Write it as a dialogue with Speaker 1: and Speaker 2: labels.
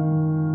Speaker 1: 了。